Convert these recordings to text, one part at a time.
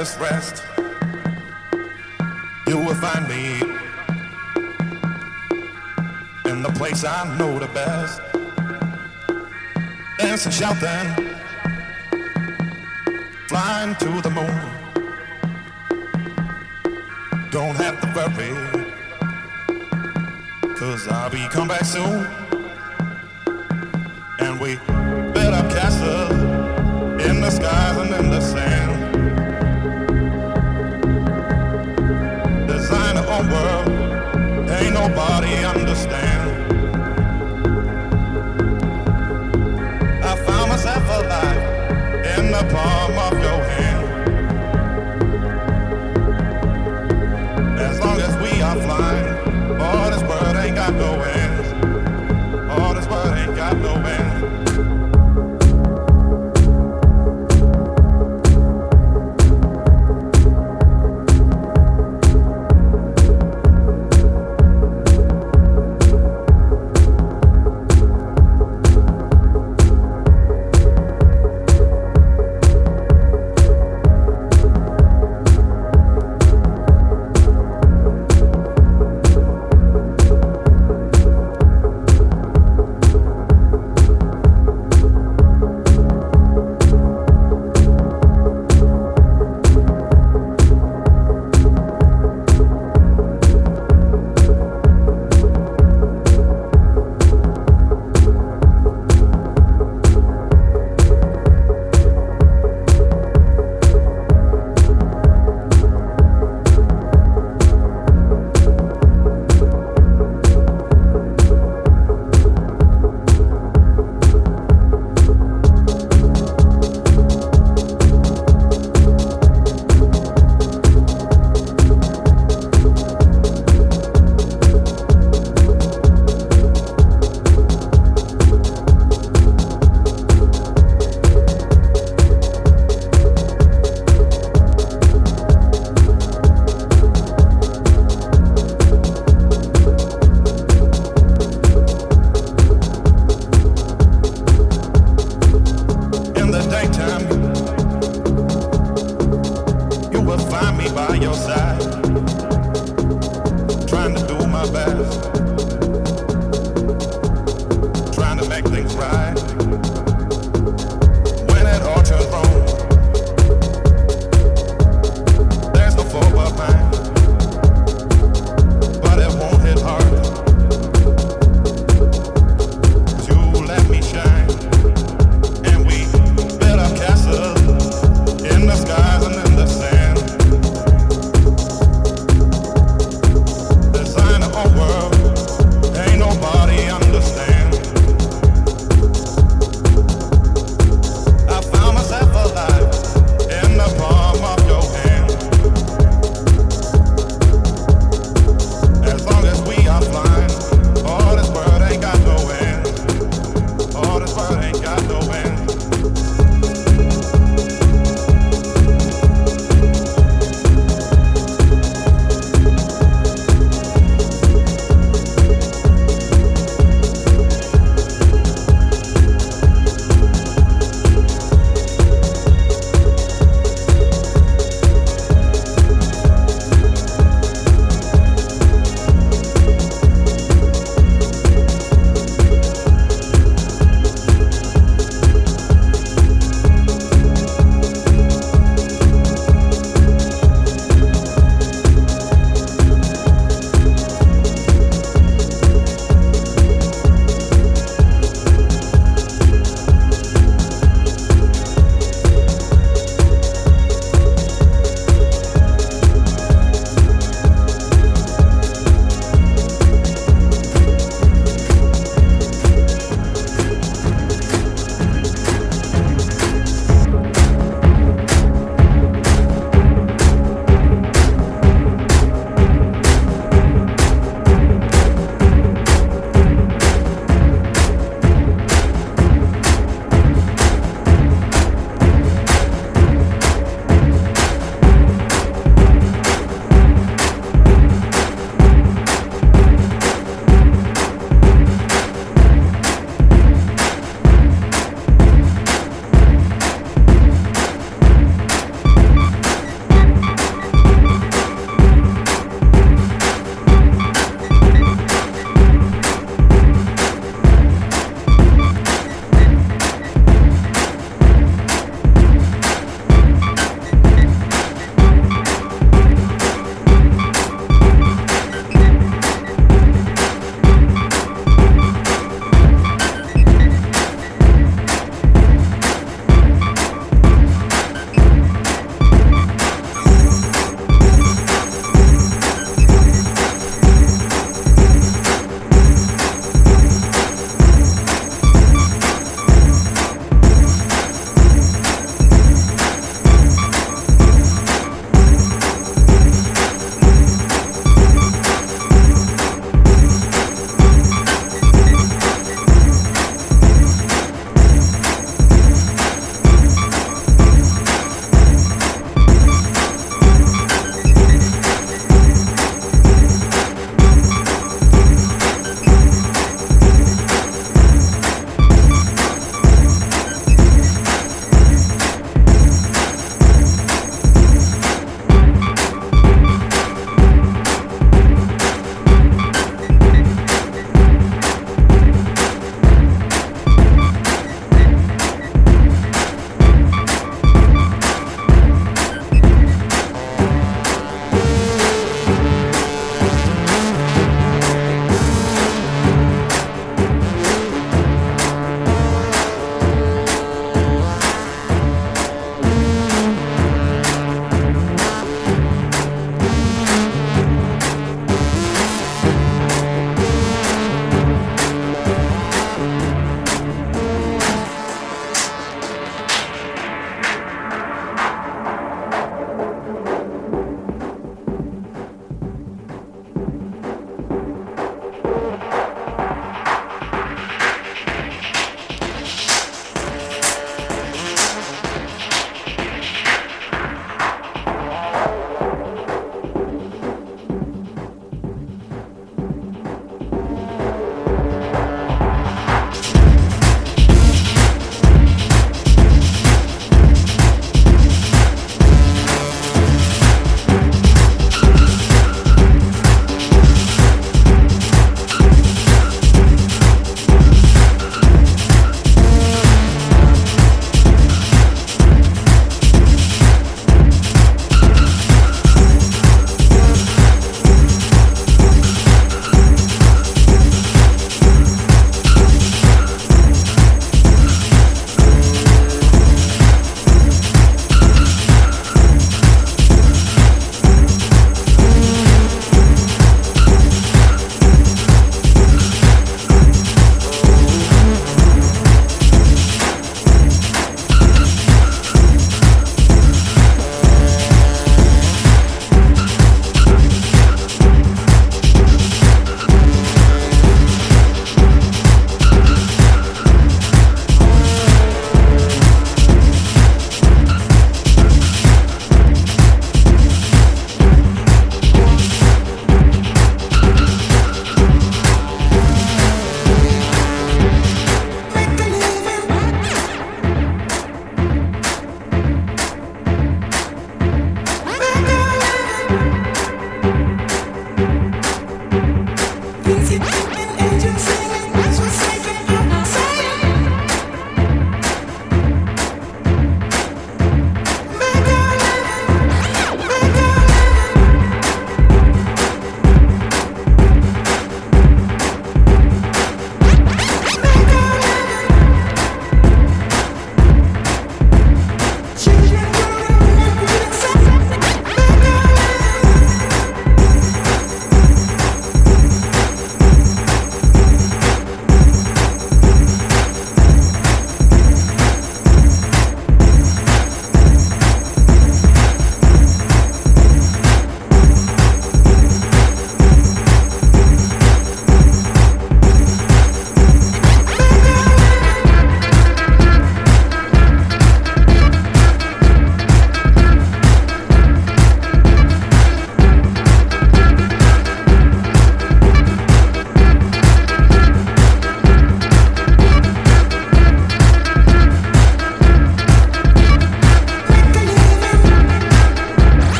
us rest, you will find me in the place I know the best. answer shout then flying to the moon. Don't have to worry, cause I'll be come back soon. And we build up castles in the skies and in the sand. about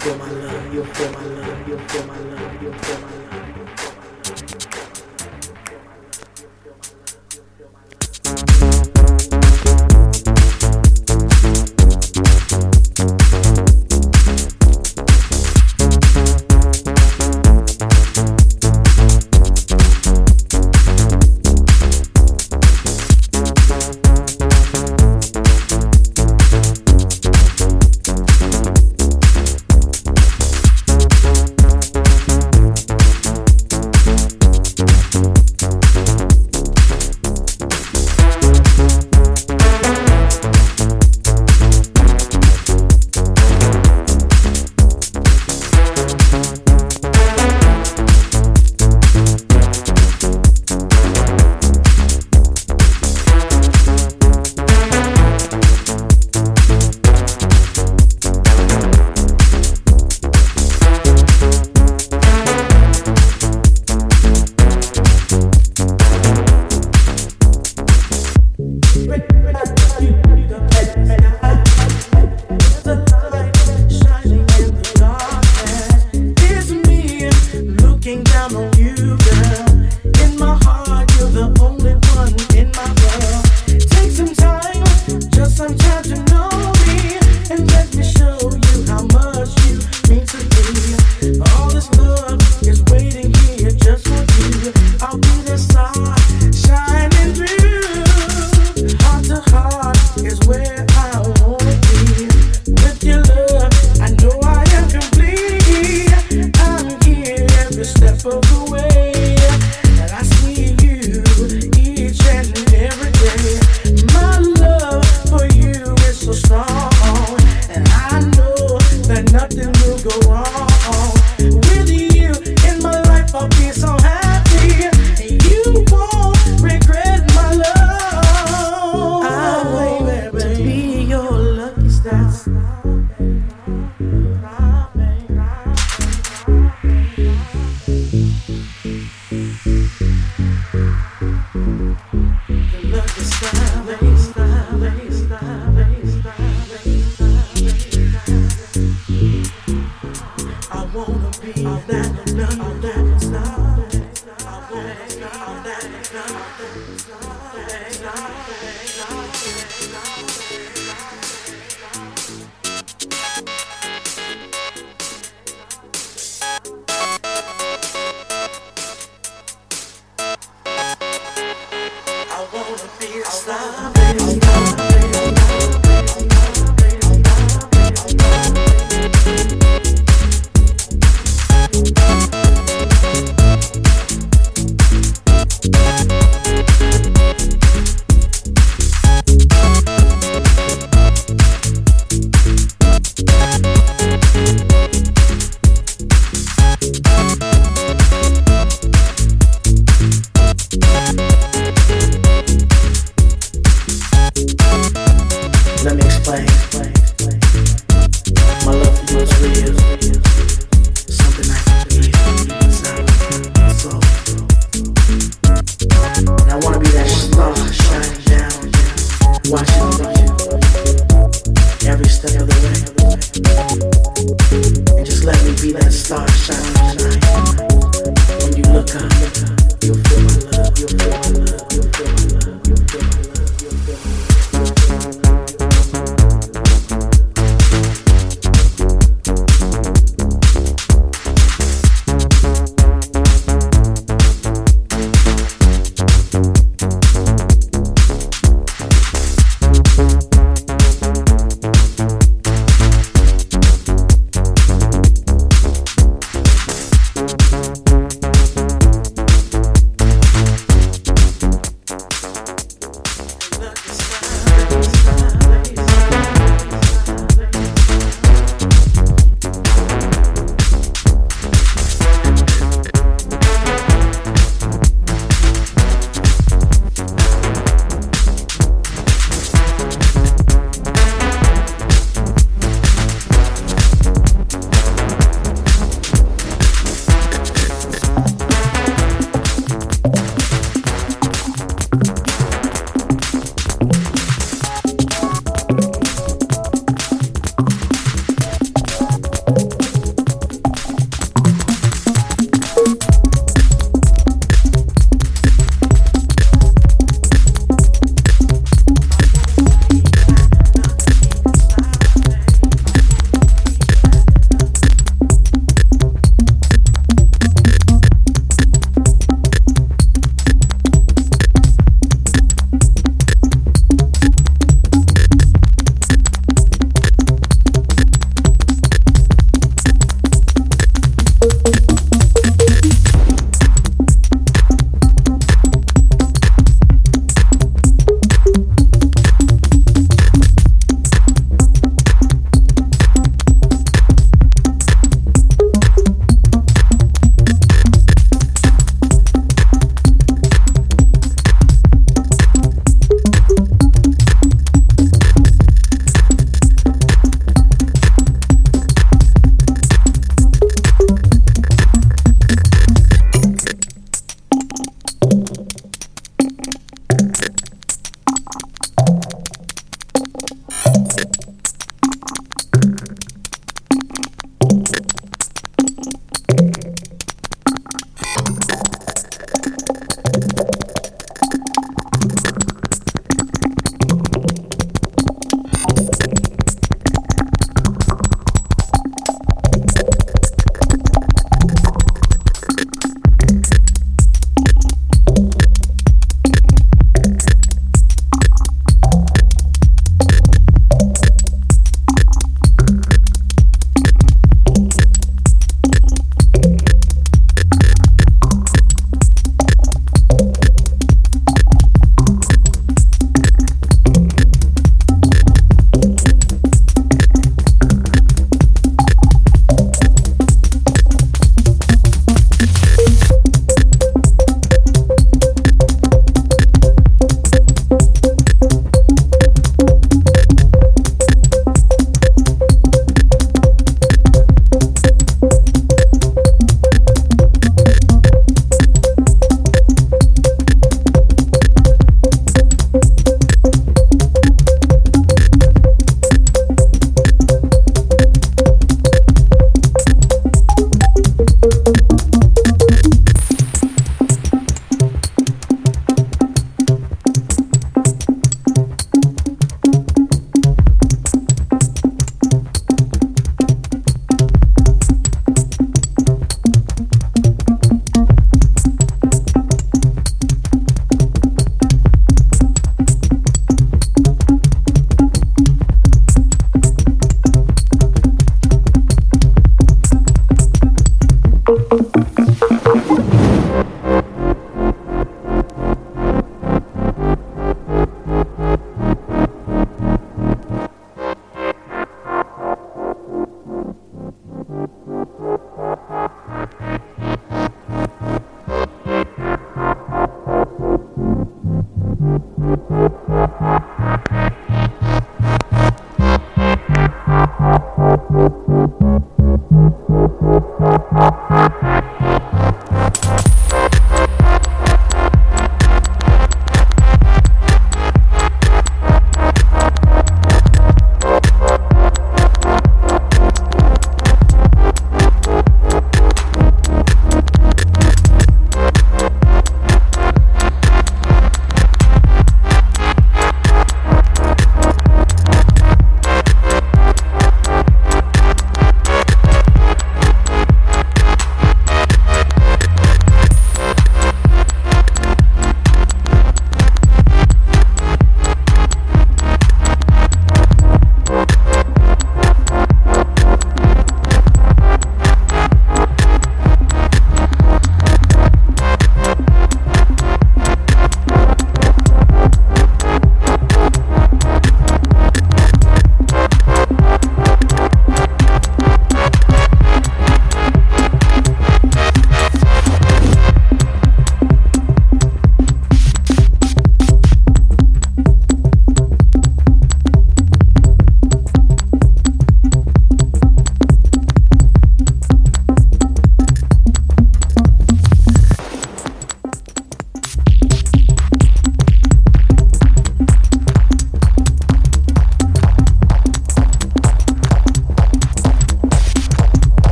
feel my love, you feel my love, you feel my love, you feel my love.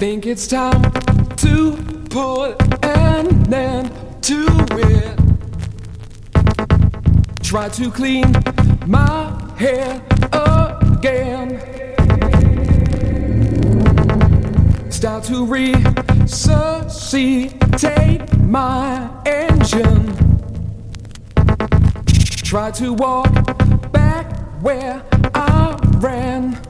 Think it's time to put an end to it. Try to clean my hair again. Start to resuscitate my engine. Try to walk back where I ran.